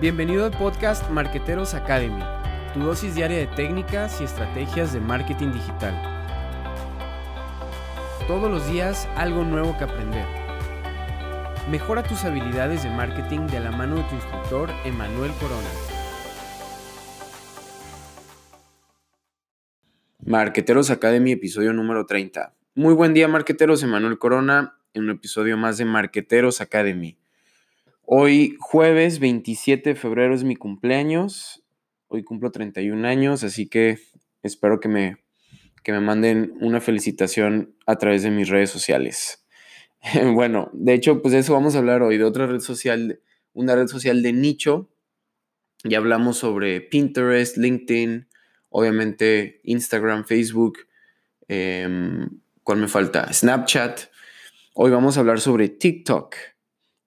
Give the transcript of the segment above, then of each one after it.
Bienvenido al podcast Marqueteros Academy, tu dosis diaria de técnicas y estrategias de marketing digital. Todos los días algo nuevo que aprender. Mejora tus habilidades de marketing de la mano de tu instructor Emanuel Corona. Marqueteros Academy, episodio número 30. Muy buen día, marqueteros. Emanuel Corona en un episodio más de Marqueteros Academy. Hoy jueves 27 de febrero es mi cumpleaños. Hoy cumplo 31 años, así que espero que me, que me manden una felicitación a través de mis redes sociales. bueno, de hecho, pues de eso vamos a hablar hoy, de otra red social, una red social de nicho. Ya hablamos sobre Pinterest, LinkedIn, obviamente Instagram, Facebook. Em, ¿Cuál me falta? Snapchat. Hoy vamos a hablar sobre TikTok.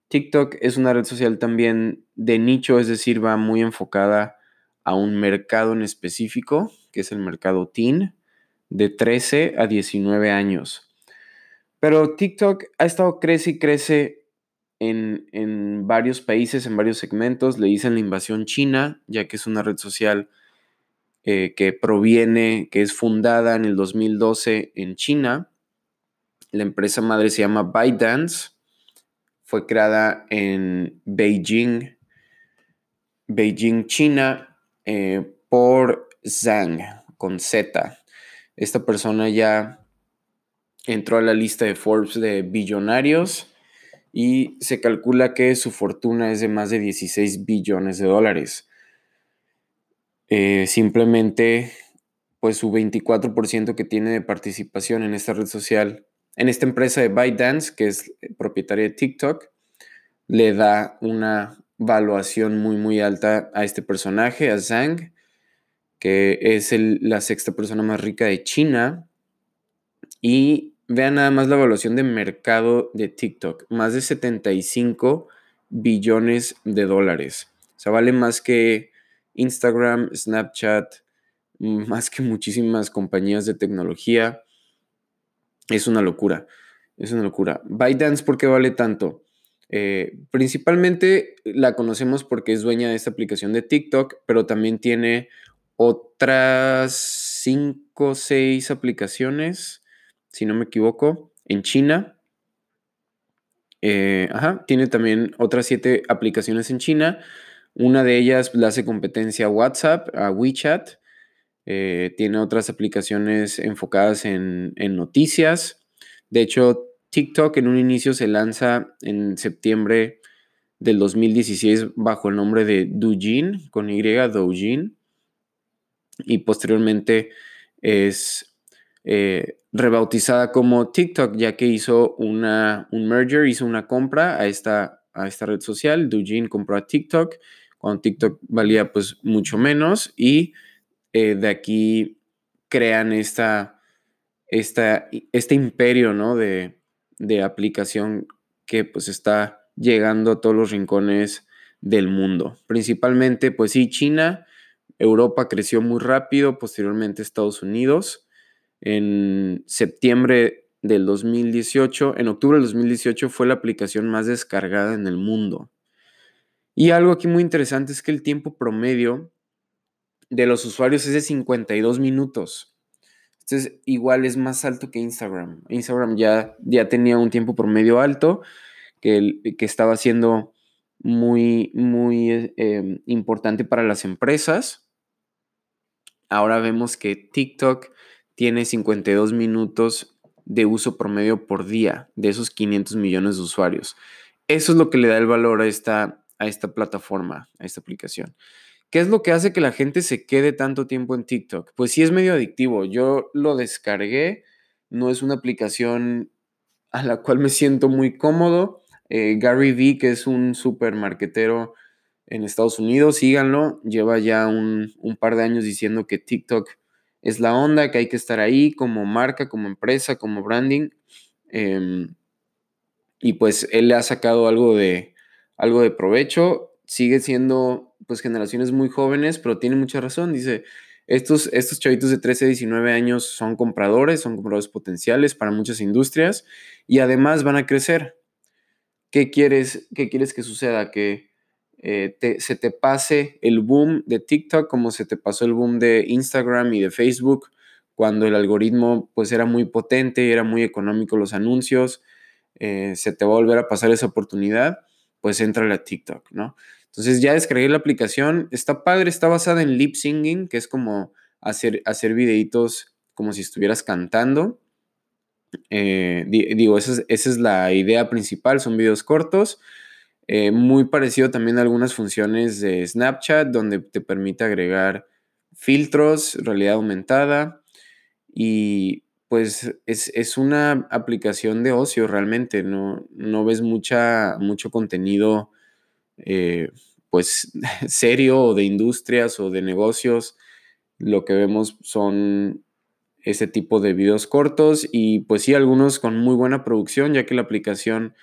TikTok es una red social también de nicho, es decir, va muy enfocada a un mercado en específico, que es el mercado teen, de 13 a 19 años. Pero TikTok ha estado crece y crece en, varios países, en varios segmentos. Le dicen la invasión china, ya que es una red social eh, que proviene, que es fundada en el 2012 en China. La empresa madre se llama ByteDance fue creada en Beijing, Beijing, China, eh, por Zhang, con Z. Esta persona ya entró a la lista de Forbes de billonarios y se calcula que su fortuna es de más de 16 billones de dólares. Eh, simplemente, pues su 24% que tiene de participación en esta red social en esta empresa de ByteDance, que es propietaria de TikTok, le da una valuación muy, muy alta a este personaje, a Zhang, que es la sexta persona más rica de China. Y vean nada más la evaluación de mercado de TikTok, más de 75 billones de dólares. O sea, vale más que Instagram, Snapchat, más que muchísimas compañías de tecnología. Es una locura, es una locura. ByteDance, ¿por qué vale tanto? Eh, principalmente la conocemos porque es dueña de esta aplicación de TikTok, pero también tiene otras 5 o 6 aplicaciones, si no me equivoco, en China. Eh, ajá, tiene también otras 7 aplicaciones en China. Una de ellas la hace competencia a WhatsApp, a WeChat. Eh, tiene otras aplicaciones enfocadas en, noticias. De hecho, TikTok en un inicio se lanza en septiembre del 2016 bajo el nombre de Douyin, con Y, Douyin. Y posteriormente es eh, rebautizada como TikTok, ya que hizo una, un merger, hizo una compra a esta, a esta red social. Douyin compró a TikTok, cuando TikTok valía pues mucho menos y eh, de aquí crean esta, esta, este imperio ¿no? de, aplicación que pues está llegando a todos los rincones del mundo. Principalmente, pues sí, China, Europa creció muy rápido, posteriormente Estados Unidos. En septiembre del 2018, en octubre del 2018 fue la aplicación más descargada en el mundo. Y algo aquí muy interesante es que el tiempo promedio de los usuarios es de 52 minutos. Entonces, igual es más alto que Instagram. Instagram ya, ya tenía un tiempo promedio alto que, que estaba siendo muy, muy em, importante para las empresas. Ahora vemos que TikTok tiene 52 minutos de uso promedio por día de esos 500 millones de usuarios. Eso es lo que le da el valor a esta, a esta plataforma, a esta aplicación. ¿Qué es lo que hace que la gente se quede tanto tiempo en TikTok? Pues sí es medio adictivo. Yo lo descargué, no es una aplicación a la cual me siento muy cómodo. Eh, Gary Vee, que es un super marketero en Estados Unidos, síganlo. Lleva ya un, par de años diciendo que TikTok es la onda, que hay que estar ahí como marca, como empresa, como branding. Em, y pues él le ha sacado algo de, algo de provecho. Sigue siendo pues generaciones muy jóvenes, pero tiene mucha razón. Dice, estos, estos chavitos de 13, 19 años son compradores, son compradores potenciales para muchas industrias y además van a crecer. ¿Qué quieres, qué quieres que suceda? Que eh, se te pase el boom de TikTok como se te pasó el boom de Instagram y de Facebook cuando el algoritmo pues era muy potente y era muy económico los anuncios, eh, se te va a volver a pasar esa oportunidad, pues entra a TikTok, ¿no? Entonces ya descargué la aplicación, está padre, está basada en lip singing, que es como hacer, hacer videitos como si estuvieras cantando. Eh, digo, esa es, la idea principal, son videos cortos. Eh, muy parecido también a algunas funciones de Snapchat, donde te permite agregar filtros, realidad aumentada. Y pues es, una aplicación de ocio realmente, no, no ves mucha, mucho contenido eh, pues serio o de industrias o de negocios. Lo que vemos son ese tipo de videos cortos y pues sí, algunos con muy buena producción, ya que la aplicación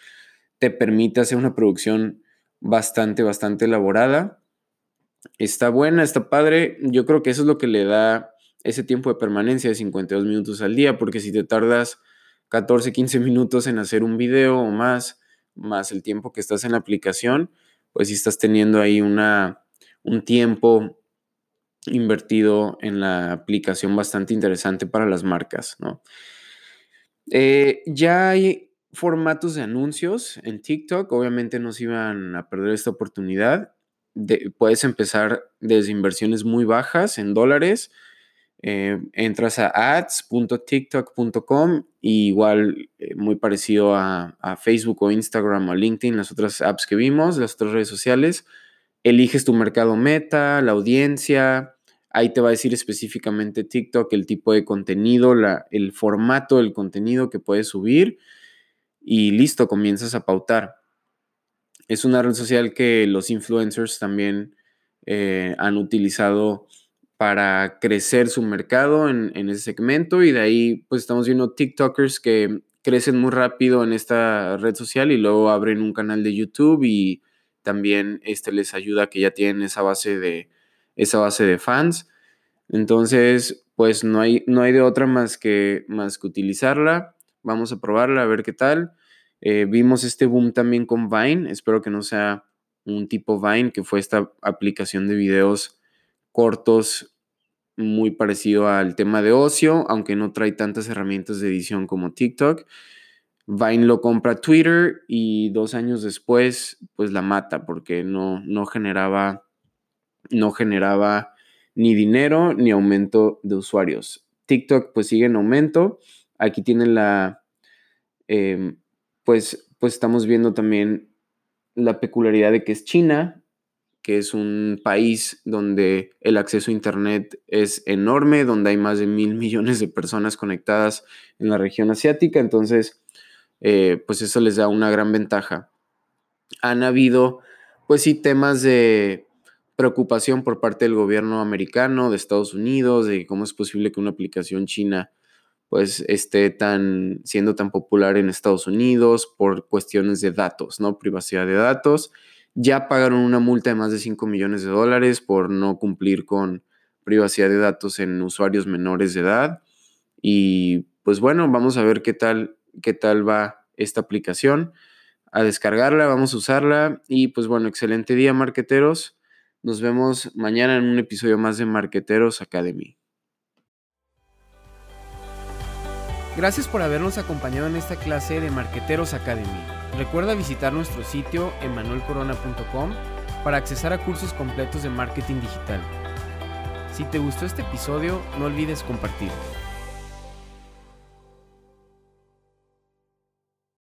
te permite hacer una producción bastante, bastante elaborada. Está buena, está padre. Yo creo que eso es lo que le da ese tiempo de permanencia de 52 minutos al día, porque si te tardas 14, 15 minutos en hacer un video o más, más el tiempo que estás en la aplicación, pues si estás teniendo ahí una, un tiempo invertido en la aplicación bastante interesante para las marcas, ¿no? Eh, ya hay formatos de anuncios en TikTok, obviamente no se iban a perder esta oportunidad. puedes empezar desde inversiones muy bajas en dólares. Eh, entras a ads.tiktok.com y igual eh, muy parecido a, Facebook o Instagram o LinkedIn, las otras apps que vimos, las otras redes sociales eliges tu mercado meta, la audiencia, ahí te va a decir específicamente TikTok el tipo de contenido, la, el formato del contenido que puedes subir y listo, comienzas a pautar. Es una red social que los influencers también eh, han utilizado para crecer su mercado en, en, ese segmento y de ahí pues estamos viendo TikTokers que crecen muy rápido en esta red social y luego abren un canal de YouTube y también este les ayuda que ya tienen esa base de, esa base de fans. Entonces, pues no hay, no hay de otra más que, más que utilizarla. Vamos a probarla, a ver qué tal. Eh, vimos este boom también con Vine. Espero que no sea un tipo Vine, que fue esta aplicación de videos cortos muy parecido al tema de ocio, aunque no trae tantas herramientas de edición como TikTok. Vine lo compra Twitter y dos años después, pues la mata porque no, no generaba, no generaba ni dinero ni aumento de usuarios. TikTok pues sigue en aumento. Aquí tienen la, em, pues, pues estamos viendo también la peculiaridad de que es China, que es un país donde el acceso a Internet es enorme, donde hay más de mil millones de personas conectadas en la región asiática. Entonces, eh, pues eso les da una gran ventaja. Han habido, pues sí, temas de preocupación por parte del gobierno americano, de Estados Unidos, de cómo es posible que una aplicación china pues esté tan, siendo tan popular en Estados Unidos por cuestiones de datos, ¿no? Privacidad de datos. Ya pagaron una multa de más de 5 millones de dólares por no cumplir con privacidad de datos en usuarios menores de edad. Y pues bueno, vamos a ver qué tal qué tal va esta aplicación. A descargarla, vamos a usarla y pues bueno, excelente día marqueteros. Nos vemos mañana en un episodio más de Marqueteros Academy. Gracias por habernos acompañado en esta clase de Marqueteros Academy. Recuerda visitar nuestro sitio emanuelcorona.com para accesar a cursos completos de marketing digital. Si te gustó este episodio, no olvides compartirlo.